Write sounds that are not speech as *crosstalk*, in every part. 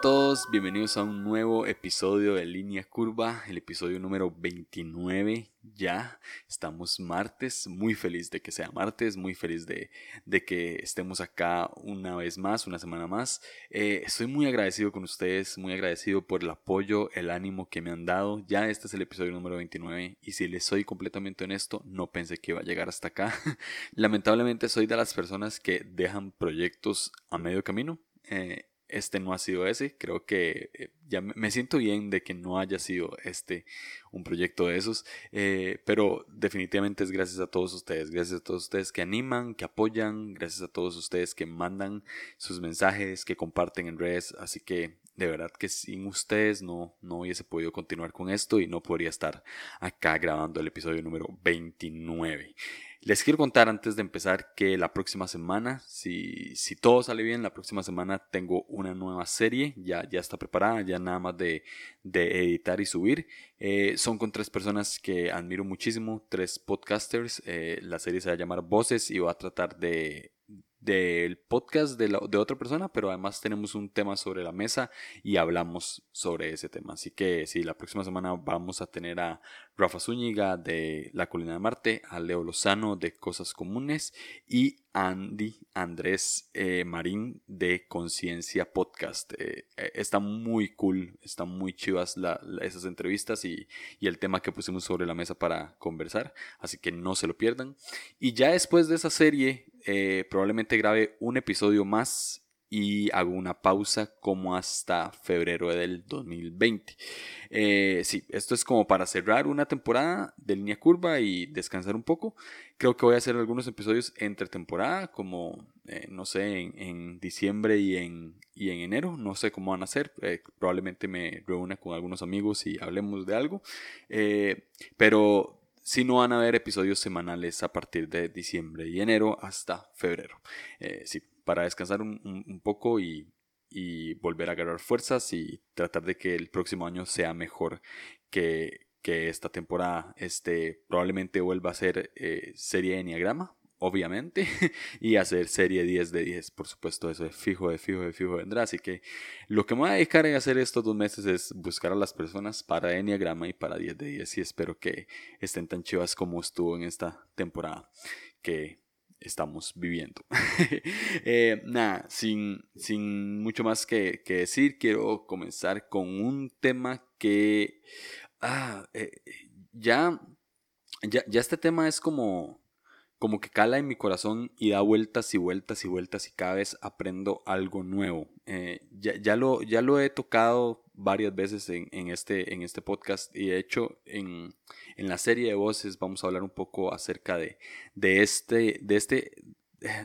a todos, bienvenidos a un nuevo episodio de Línea Curva, el episodio número 29 ya. Estamos martes, muy feliz de que sea martes, muy feliz de, de que estemos acá una vez más, una semana más. Eh, estoy muy agradecido con ustedes, muy agradecido por el apoyo, el ánimo que me han dado. Ya este es el episodio número 29 y si les soy completamente honesto, no pensé que iba a llegar hasta acá. *laughs* Lamentablemente soy de las personas que dejan proyectos a medio camino. Eh, este no ha sido ese. Creo que eh, ya me siento bien de que no haya sido este un proyecto de esos. Eh, pero definitivamente es gracias a todos ustedes. Gracias a todos ustedes que animan, que apoyan. Gracias a todos ustedes que mandan sus mensajes, que comparten en redes. Así que de verdad que sin ustedes no, no hubiese podido continuar con esto y no podría estar acá grabando el episodio número 29. Les quiero contar antes de empezar que la próxima semana, si, si todo sale bien, la próxima semana tengo una nueva serie, ya, ya está preparada, ya nada más de, de editar y subir. Eh, son con tres personas que admiro muchísimo, tres podcasters. Eh, la serie se va a llamar Voces y va a tratar de del podcast de, de, otra persona, pero además tenemos un tema sobre la mesa y hablamos sobre ese tema. Así que sí, la próxima semana vamos a tener a Rafa Zúñiga de La Colina de Marte, a Leo Lozano de Cosas Comunes y Andy Andrés eh, Marín de Conciencia Podcast. Eh, eh, está muy cool, están muy chivas esas entrevistas y, el tema que pusimos sobre la mesa para conversar, así que no se lo pierdan. Y ya después de esa serie, probablemente grabe un episodio más y hago una pausa como hasta febrero del 2020. Eh, sí, esto es como para cerrar una temporada de línea curva y descansar un poco. Creo que voy a hacer algunos episodios entre temporada, como, eh, no sé, en, diciembre y en, y en enero. No sé cómo van a ser. Eh, probablemente me reúna con algunos amigos y hablemos de algo. pero si no van a haber episodios semanales a partir de diciembre y enero hasta febrero. sí, para descansar un, poco y, volver a agarrar fuerzas y tratar de que el próximo año sea mejor que, esta temporada. Este probablemente vuelva a ser eh, serie de Enneagrama, obviamente, *laughs* y hacer serie 10 de 10, por supuesto, eso es fijo, de fijo, de fijo vendrá. Así que lo que me voy a dedicar a hacer estos dos meses es buscar a las personas para Enneagrama y para 10 de 10 y espero que estén tan chivas como estuvo en esta temporada. Que estamos viviendo. *laughs* Eh, nada, sin, sin, mucho más que, decir, quiero comenzar con un tema que ah, eh, ya, ya, ya este tema es como, como que cala en mi corazón y da vueltas y vueltas y vueltas y cada vez aprendo algo nuevo. Eh, ya, lo, ya lo he tocado varias veces en, este, en este podcast y de hecho en, la serie de voces vamos a hablar un poco acerca de, de, este, de, este,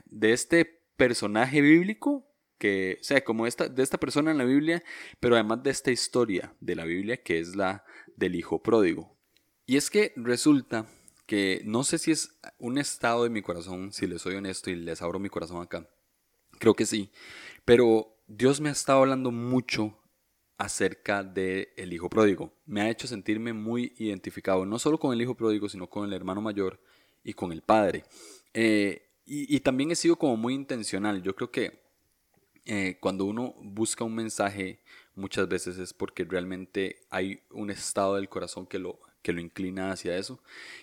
de este personaje bíblico que, o sea, como esta, de esta persona en la Biblia, pero además de esta historia de la Biblia que es la del hijo pródigo. Y es que resulta que no sé si es un estado de mi corazón, si les soy honesto y les abro mi corazón acá. Creo que sí, pero Dios me ha estado hablando mucho acerca del el hijo pródigo. Me ha hecho sentirme muy identificado, no solo con el hijo pródigo, sino con el hermano mayor y con el padre. Eh, y, también he sido como muy intencional. Yo creo que eh, cuando uno busca un mensaje, muchas veces es porque realmente hay un estado del corazón que lo, que lo inclina hacia eso.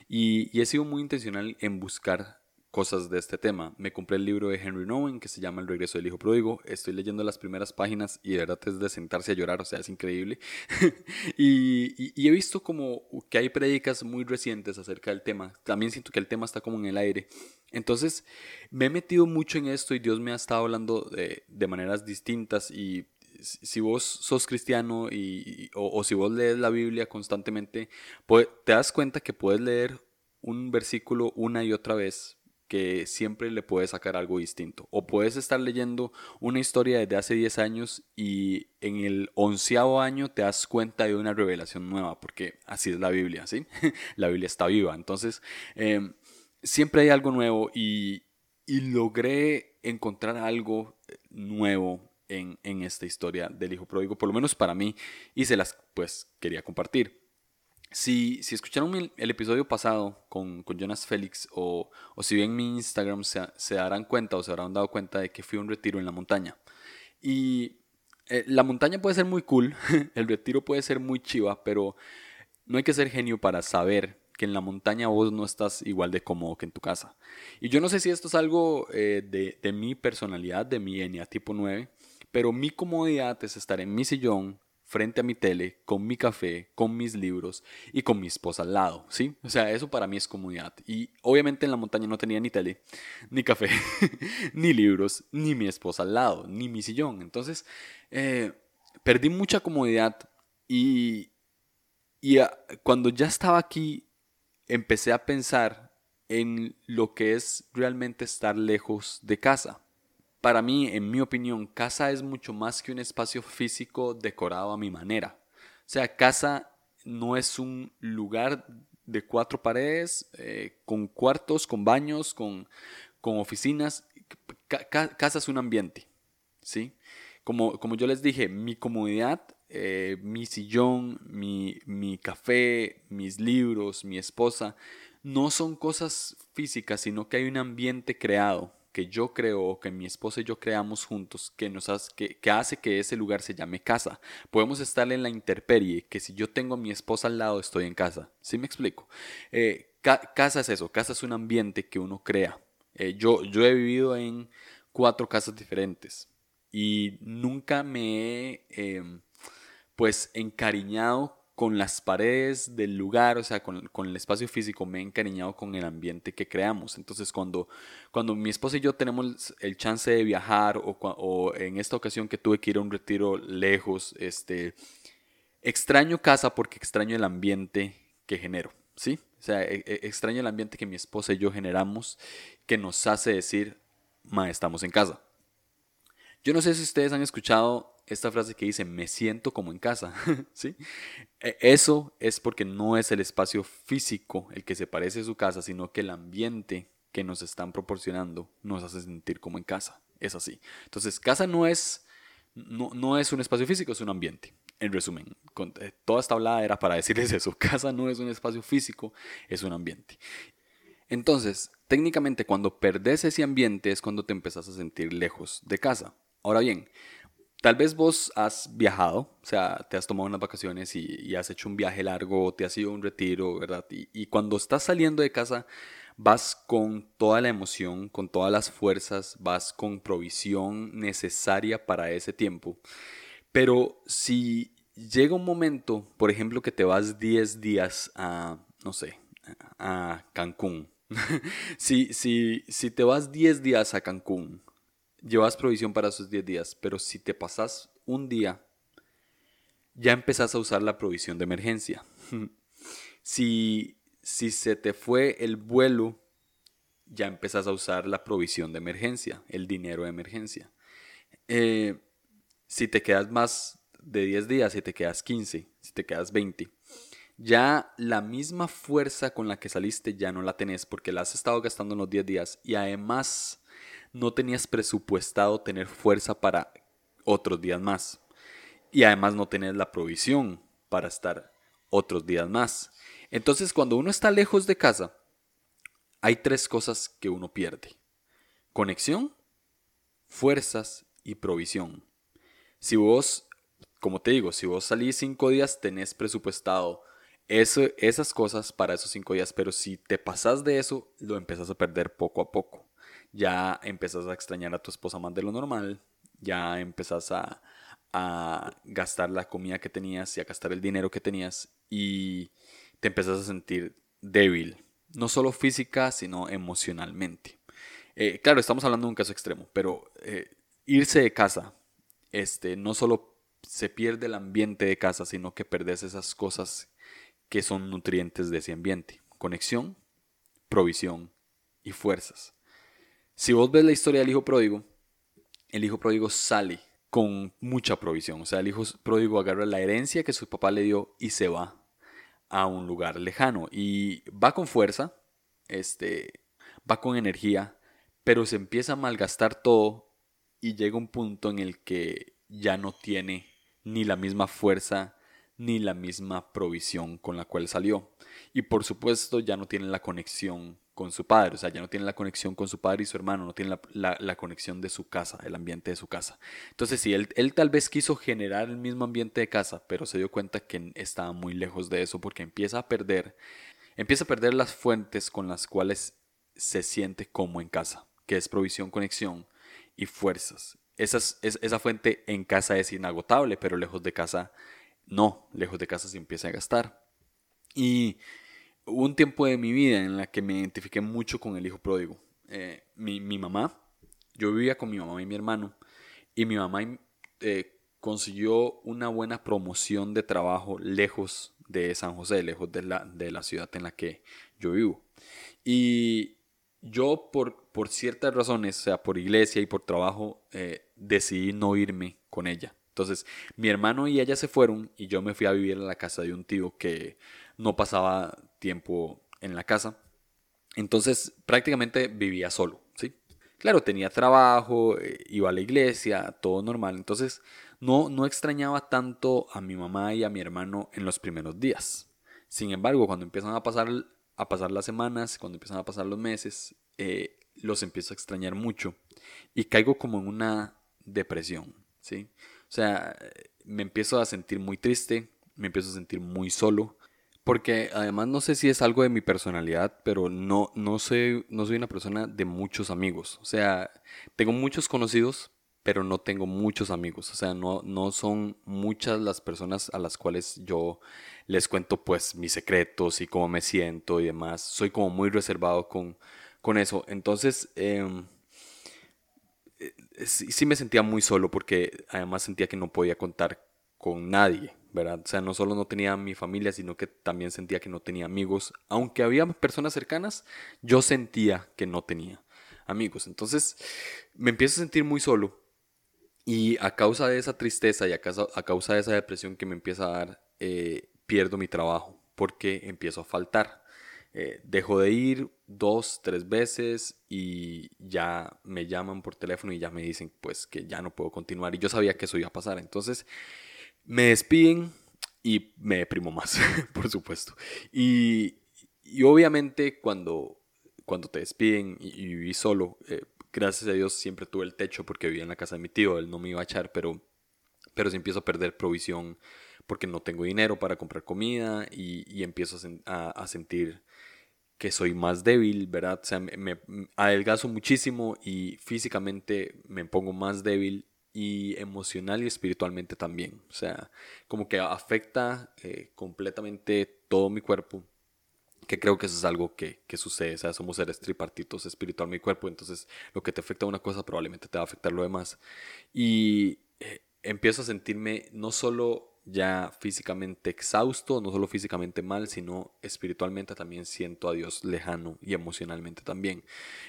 Y, y he sido muy intencional en buscar cosas de este tema. Me compré el libro de Henry Nowen que se llama El regreso del hijo pródigo. Estoy leyendo las primeras páginas y de verdad es de sentarse a llorar, o sea, es increíble. *laughs* y, he visto como que hay prédicas muy recientes acerca del tema. También siento que el tema está como en el aire. Entonces, me he metido mucho en esto y Dios me ha estado hablando de, de maneras distintas y si vos sos cristiano y, o, si vos lees la Biblia constantemente, te das cuenta que puedes leer un versículo una y otra vez que siempre le puedes sacar algo distinto. O puedes estar leyendo una historia desde hace 10 años y en el onceavo año te das cuenta de una revelación nueva, porque así es la Biblia, ¿sí? *laughs* la Biblia está viva. Entonces, em, siempre hay algo nuevo y, logré encontrar algo nuevo en, en, esta historia del hijo pródigo, por lo menos para mí, y se las pues quería compartir. Si, escucharon el, episodio pasado con, Jonas Félix o, si ven mi Instagram se, darán cuenta o se habrán dado cuenta de que fui a un retiro en la montaña. Y eh, la montaña puede ser muy cool, *laughs* el retiro puede ser muy chiva, pero no hay que ser genio para saber que en la montaña vos no estás igual de cómodo que en tu casa. Y yo no sé si esto es algo eh, de, de, mi personalidad, de mi ENIA tipo 9, pero mi comodidad es estar en mi sillón, frente a mi tele, con mi café, con mis libros y con mi esposa al lado, ¿sí? O sea, eso para mí es comodidad. Y obviamente en la montaña no tenía ni tele, ni café, *laughs* ni libros, ni mi esposa al lado, ni mi sillón. Entonces, eh, perdí mucha comodidad y, y cuando ya estaba aquí, empecé a pensar en lo que es realmente estar lejos de casa para mí, en mi opinión, casa es mucho más que un espacio físico decorado a mi manera. O sea, casa no es un lugar de cuatro paredes, eh, con cuartos, con baños, con, con oficinas. casa es un ambiente, ¿sí? Como, como yo les dije, mi comodidad, eh, mi sillón, mi, mi café, mis libros, mi esposa, no son cosas físicas, sino que hay un ambiente creado que yo creo o que mi esposa y yo creamos juntos que, nos hace, que, ese lugar se llame casa. Podemos estar en la interperie, que si yo tengo a mi esposa al lado estoy en casa. ¿Sí me explico? Eh, casa es eso, casa es un ambiente que uno crea. Eh, yo, yo he vivido en cuatro casas diferentes y nunca me he em, pues encariñado con las paredes del lugar, o sea, con, el espacio físico, me he encariñado con el ambiente que creamos. Entonces, cuando, cuando mi esposa y yo tenemos el chance de viajar, o, en esta ocasión que tuve que ir a un retiro lejos, este, extraño casa porque extraño el ambiente que genero, ¿sí? O sea, e, e, extraño el ambiente que mi esposa y yo generamos, que nos hace decir, ma, estamos en casa. Yo no sé si ustedes han escuchado esta frase que dice, me siento como en casa, *laughs* ¿sí? E, eso es porque no es el espacio físico el que se parece a su casa, sino que el ambiente que nos están proporcionando nos hace sentir como en casa. Es así. Entonces, casa no es, no, no es un espacio físico, es un ambiente. En resumen, eh, toda esta hablada era para decirles eso. *laughs* Casa no es un espacio físico, es un ambiente. Entonces, técnicamente cuando perdes ese ambiente es cuando te empezás a sentir lejos de casa. Ahora bien, Tal vez vos has viajado, o sea, te has tomado unas vacaciones y, has hecho un viaje largo, te has ido a un retiro, ¿verdad? Y, cuando estás saliendo de casa, vas con toda la emoción, con todas las fuerzas, vas con provisión necesaria para ese tiempo. Pero si llega un momento, por ejemplo, que te vas 10 días a, no sé, a Cancún. *laughs* si, si, si te vas 10 días a Cancún, llevas provisión para esos 10 días, pero si te pasas un día, ya empezás a usar la provisión de emergencia. *laughs* si, si se te fue el vuelo, ya empezás a usar la provisión de emergencia, el dinero de emergencia. Eh, si te quedas más de 10 días, si te quedas 15, si te quedas 20, ya la misma fuerza con la que saliste ya no la tenés porque la has estado gastando en los 10 días y además no tenías presupuestado tener fuerza para otros días más. Y además no tenías la provisión para estar otros días más. Entonces cuando uno está lejos de casa, hay tres cosas que uno pierde. Conexión, fuerzas y provisión. Si vos, como te digo, si vos salís cinco días, tenés presupuestado eso, esas cosas para esos cinco días, pero si te pasas de eso, lo empezás a perder poco a poco ya empezás a extrañar a tu esposa más de lo normal, ya empezás a, gastar la comida que tenías y a gastar el dinero que tenías y te empezás a sentir débil, no solo física, sino emocionalmente. Eh, claro, estamos hablando de un caso extremo, pero eh, irse de casa, este, no solo se pierde el ambiente de casa, sino que perdes esas cosas que son nutrientes de ese ambiente. Conexión, provisión y fuerzas. Si vos ves la historia del hijo pródigo, el hijo pródigo sale con mucha provisión. O sea, el hijo pródigo agarra la herencia que su papá le dio y se va a un lugar lejano. Y va con fuerza, este, va con energía, pero se empieza a malgastar todo y llega un punto en el que ya no tiene ni la misma fuerza ni la misma provisión con la cual salió. Y por supuesto ya no tiene la conexión con su padre, o sea, ya no tiene la conexión con su padre y su hermano, no tiene la, conexión de su casa, el ambiente de su casa. Entonces, sí, él, él, tal vez quiso generar el mismo ambiente de casa, pero se dio cuenta que estaba muy lejos de eso porque empieza a perder, empieza a perder las fuentes con las cuales se siente como en casa, que es provisión, conexión y fuerzas. Esa, esa fuente en casa es inagotable, pero lejos de casa no, lejos de casa se empieza a gastar. Y hubo un tiempo de mi vida en la que me identifiqué mucho con el hijo pródigo. Eh, mi, mamá, yo vivía con mi mamá y mi hermano, y mi mamá eh, consiguió una buena promoción de trabajo lejos de San José, lejos de la, de la ciudad en la que yo vivo. Y yo por, por ciertas razones, o sea, por iglesia y por trabajo, eh, decidí no irme con ella. Entonces, mi hermano y ella se fueron y yo me fui a vivir a la casa de un tío que no pasaba tiempo en la casa. Entonces prácticamente vivía solo, ¿sí? Claro, tenía trabajo, eh, iba a la iglesia, todo normal. Entonces no, no extrañaba tanto a mi mamá y a mi hermano en los primeros días. Sin embargo, cuando empiezan a pasar, a pasar las semanas, cuando empiezan a pasar los meses, eh, los empiezo a extrañar mucho y caigo como en una depresión, ¿sí? O sea, me empiezo a sentir muy triste, me empiezo a sentir muy solo, porque además no sé si es algo de mi personalidad, pero no, no, sé, no soy una persona de muchos amigos. O sea, tengo muchos conocidos, pero no tengo muchos amigos. O sea, no, no son muchas las personas a las cuales yo les cuento pues mis secretos y cómo me siento y demás. Soy como muy reservado con, con eso. Entonces, em, eh, sí, sí me sentía muy solo porque además sentía que no podía contar con nadie. ¿Verdad? O sea, no solo no tenía mi familia, sino que también sentía que no tenía amigos. Aunque había personas cercanas, yo sentía que no tenía amigos. Entonces me empiezo a sentir muy solo. Y a causa de esa tristeza y a causa, a causa de esa depresión que me empieza a dar, eh, pierdo mi trabajo porque empiezo a faltar. Eh, dejo de ir dos, tres veces y ya me llaman por teléfono y ya me dicen pues que ya no puedo continuar y yo sabía que eso iba a pasar. Entonces me despiden y me deprimo más, *laughs* por supuesto. Y, obviamente cuando, cuando te despiden y, viví solo, eh, gracias a Dios siempre tuve el techo porque vivía en la casa de mi tío, él no me iba a echar, pero, pero si empiezo a perder provisión porque no tengo dinero para comprar comida y, empiezo a, sentir que soy más débil, ¿verdad? O sea, me, me, adelgazo muchísimo y físicamente me pongo más débil y emocional y espiritualmente también. O sea, como que afecta eh, completamente todo mi cuerpo, que creo que eso es algo que, que, sucede. O sea, somos seres tripartitos, espiritual mi cuerpo, entonces lo que te afecta una cosa probablemente te va a afectar lo demás. Y eh, empiezo a sentirme no solo ya físicamente exhausto, no solo físicamente mal, sino espiritualmente también siento a Dios lejano y emocionalmente también.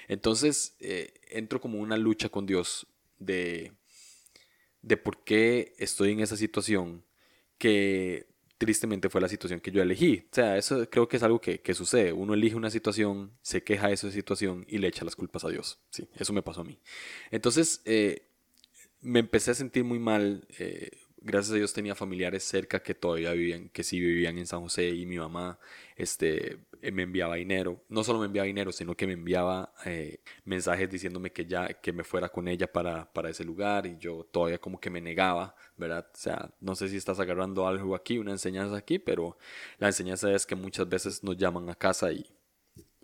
Entonces eh, entro como una lucha con Dios de de por qué estoy en esa situación que tristemente fue la situación que yo elegí. O sea, eso creo que es algo que, sucede. Uno elige una situación, se queja de esa situación y le echa las culpas a Dios. Sí, eso me pasó a mí. Entonces, eh, me empecé a sentir muy mal. Eh, gracias a Dios tenía familiares cerca que todavía vivían, que sí vivían en San José y mi mamá este, eh, me enviaba dinero. No solo me enviaba dinero, sino que me enviaba eh, mensajes diciéndome que ya que me fuera con ella para, para ese lugar y yo todavía como que me negaba, ¿verdad? O sea, no sé si estás agarrando algo aquí, una enseñanza aquí, pero la enseñanza es que muchas veces nos llaman a casa y,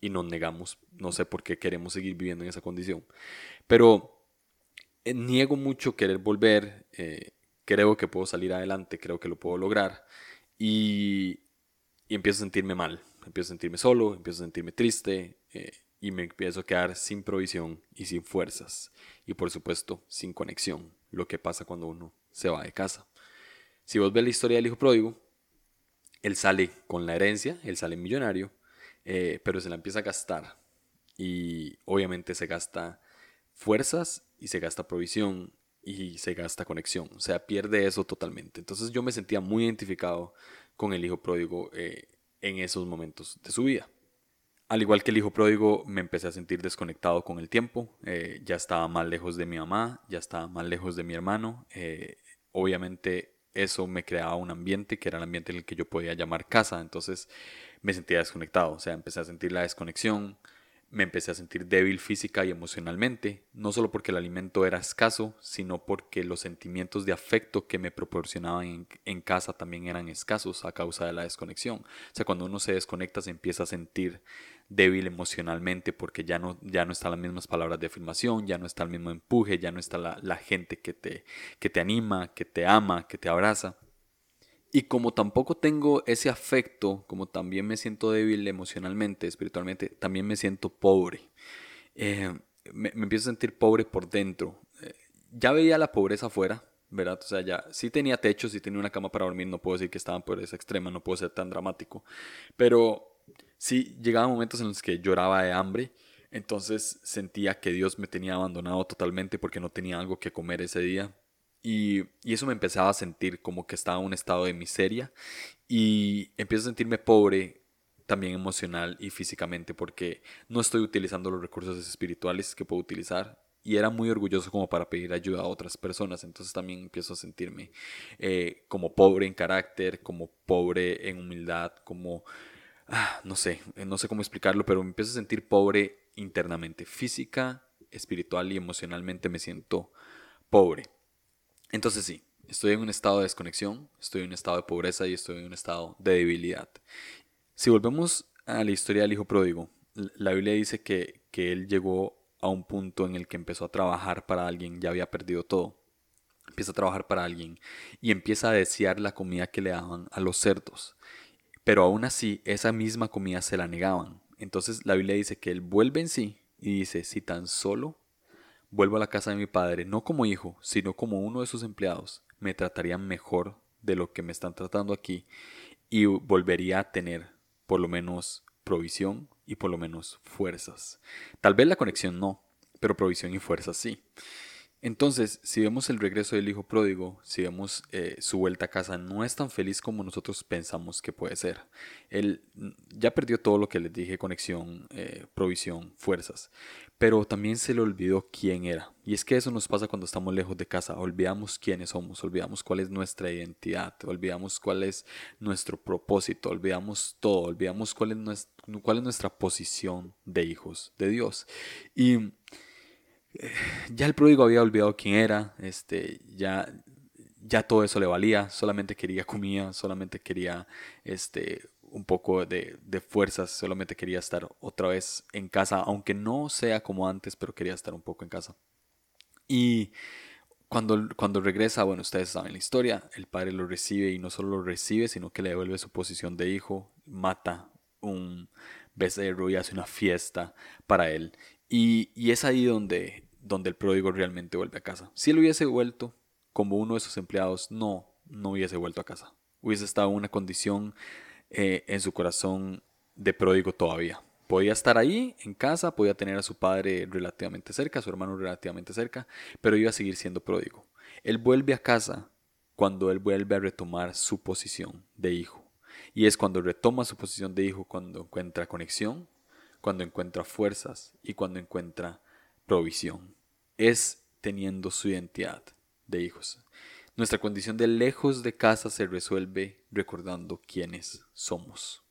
y nos negamos. No sé por qué queremos seguir viviendo en esa condición. Pero eh, niego mucho querer volver. Creo que puedo salir adelante, creo que lo puedo lograr. Y, empiezo a sentirme mal, empiezo a sentirme solo, empiezo a sentirme triste eh, y me empiezo a quedar sin provisión y sin fuerzas y por supuesto sin conexión, lo que pasa cuando uno se va de casa. Si vos ves la historia del hijo pródigo, él sale con la herencia, él sale millonario, eh, pero se la empieza a gastar y obviamente se gasta fuerzas y se gasta provisión y se gasta conexión, o sea, pierde eso totalmente. Entonces yo me sentía muy identificado con el hijo pródigo eh, en esos momentos de su vida. Al igual que el hijo pródigo, me empecé a sentir desconectado con el tiempo. Eh, ya estaba más lejos de mi mamá, ya estaba más lejos de mi hermano. Eh, obviamente eso me creaba un ambiente que era el ambiente en el que yo podía llamar casa. Entonces me sentía desconectado. O sea, empecé a sentir la desconexión. Me empecé a sentir débil física y emocionalmente, no solo porque el alimento era escaso, sino porque los sentimientos de afecto que me proporcionaban en, casa también eran escasos a causa de la desconexión. O sea, cuando uno se desconecta se empieza a sentir débil emocionalmente porque ya no, ya no están las mismas palabras de afirmación, ya no está el mismo empuje, ya no está la, la gente que te, que te anima, que te ama, que te abraza. Y como tampoco tengo ese afecto, como también me siento débil emocionalmente, espiritualmente, también me siento pobre. Eh, me, empiezo a sentir pobre por dentro. Eh, ya veía la pobreza afuera, ¿verdad? O sea, ya sí tenía techo, sí tenía una cama para dormir, no puedo decir que estaba en pobreza extrema, no puedo ser tan dramático. Pero sí llegaban momentos en los que lloraba de hambre, entonces sentía que Dios me tenía abandonado totalmente porque no tenía algo que comer ese día y, eso me empezaba a sentir como que estaba en un estado de miseria y empiezo a sentirme pobre también emocional y físicamente porque no estoy utilizando los recursos espirituales que puedo utilizar y era muy orgulloso como para pedir ayuda a otras personas. Entonces también empiezo a sentirme eh, como pobre en carácter, como pobre en humildad, como, ah, no sé, no sé cómo explicarlo, pero me empiezo a sentir pobre internamente, física, espiritual y emocionalmente me siento pobre. Entonces sí, estoy en un estado de desconexión, estoy en un estado de pobreza y estoy en un estado de debilidad. Si volvemos a la historia del hijo pródigo, la Biblia dice que, que él llegó a un punto en el que empezó a trabajar para alguien, ya había perdido todo. Empieza a trabajar para alguien y empieza a desear la comida que le daban a los cerdos. Pero aún así, esa misma comida se la negaban. Entonces la Biblia dice que él vuelve en sí y dice, si tan solo Vuelvo a la casa de mi padre, no como hijo, sino como uno de sus empleados. Me tratarían mejor de lo que me están tratando aquí y volvería a tener por lo menos provisión y por lo menos fuerzas. Tal vez la conexión no, pero provisión y fuerzas sí. Entonces, si vemos el regreso del hijo pródigo, si vemos eh, su vuelta a casa, no es tan feliz como nosotros pensamos que puede ser. Él ya perdió todo lo que les dije, conexión, eh, provisión, fuerzas, pero también se le olvidó quién era. Y es que eso nos pasa cuando estamos lejos de casa, olvidamos quiénes somos, olvidamos cuál es nuestra identidad, olvidamos cuál es nuestro propósito, olvidamos todo, olvidamos cuál es nuestra, cuál es nuestra posición de hijos de Dios. Y ya el pródigo había olvidado quién era, este, ya, ya todo eso le valía, solamente quería comida, solamente quería este, un poco de, de, fuerzas, solamente quería estar otra vez en casa, aunque no sea como antes, pero quería estar un poco en casa. Y cuando, cuando regresa, bueno, ustedes saben la historia, el padre lo recibe y no solo lo recibe, sino que le devuelve su posición de hijo, mata un becerro y hace una fiesta para él. Y, es ahí donde, donde el pródigo realmente vuelve a casa. Si él hubiese vuelto como uno de sus empleados, no, no hubiese vuelto a casa. Hubiese estado en una condición eh, en su corazón de pródigo todavía. Podía estar ahí en casa, podía tener a su padre relativamente cerca, a su hermano relativamente cerca, pero iba a seguir siendo pródigo. Él vuelve a casa cuando él vuelve a retomar su posición de hijo. Y es cuando retoma su posición de hijo, cuando encuentra conexión, cuando encuentra fuerzas y cuando encuentra provisión. Es teniendo su identidad de hijos. Nuestra condición de lejos de casa se resuelve recordando quiénes somos.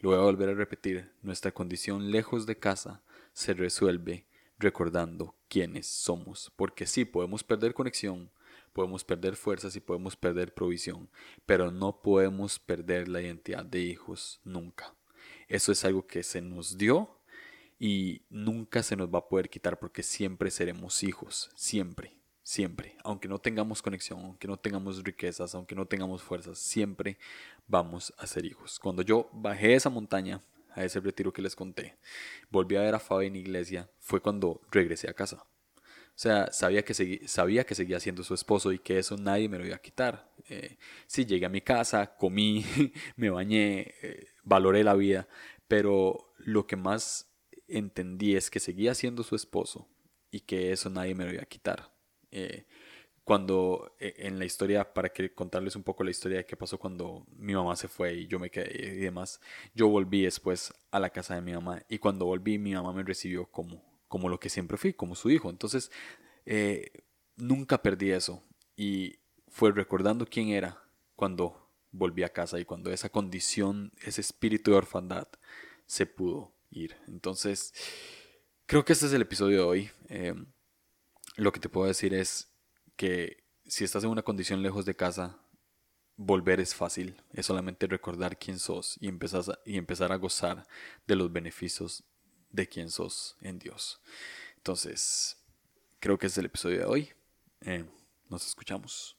Lo voy a volver a repetir. Nuestra condición lejos de casa se resuelve recordando quiénes somos. Porque sí, podemos perder conexión, podemos perder fuerzas y podemos perder provisión, pero no podemos perder la identidad de hijos nunca. Eso es algo que se nos dio y nunca se nos va a poder quitar porque siempre seremos hijos, siempre, siempre. Aunque no tengamos conexión, aunque no tengamos riquezas, aunque no tengamos fuerzas, siempre vamos a ser hijos. Cuando yo bajé esa montaña, a ese retiro que les conté, volví a ver a Fabi en iglesia, fue cuando regresé a casa. O sea, sabía que, sabía que seguía siendo su esposo y que eso nadie me lo iba a quitar. Eh, sí, llegué a mi casa, comí, *laughs* me bañé, eh, valoré la vida, pero lo que más entendí es que seguía siendo su esposo y que eso nadie me lo iba a quitar. Eh, cuando en la historia, para que contarles un poco la historia de qué pasó cuando mi mamá se fue y yo me quedé y demás, yo volví después a la casa de mi mamá y cuando volví mi mamá me recibió como como lo que siempre fui, como su hijo. Entonces, eh, nunca perdí eso. Y fue recordando quién era cuando volví a casa y cuando esa condición, ese espíritu de orfandad se pudo ir. Entonces, creo que este es el episodio de hoy. Eh, lo que te puedo decir es que si estás en una condición lejos de casa, volver es fácil. Es solamente recordar quién sos y y empezar a gozar de los beneficios de quién sos en Dios. Entonces, creo que es el episodio de hoy. Eh, nos escuchamos.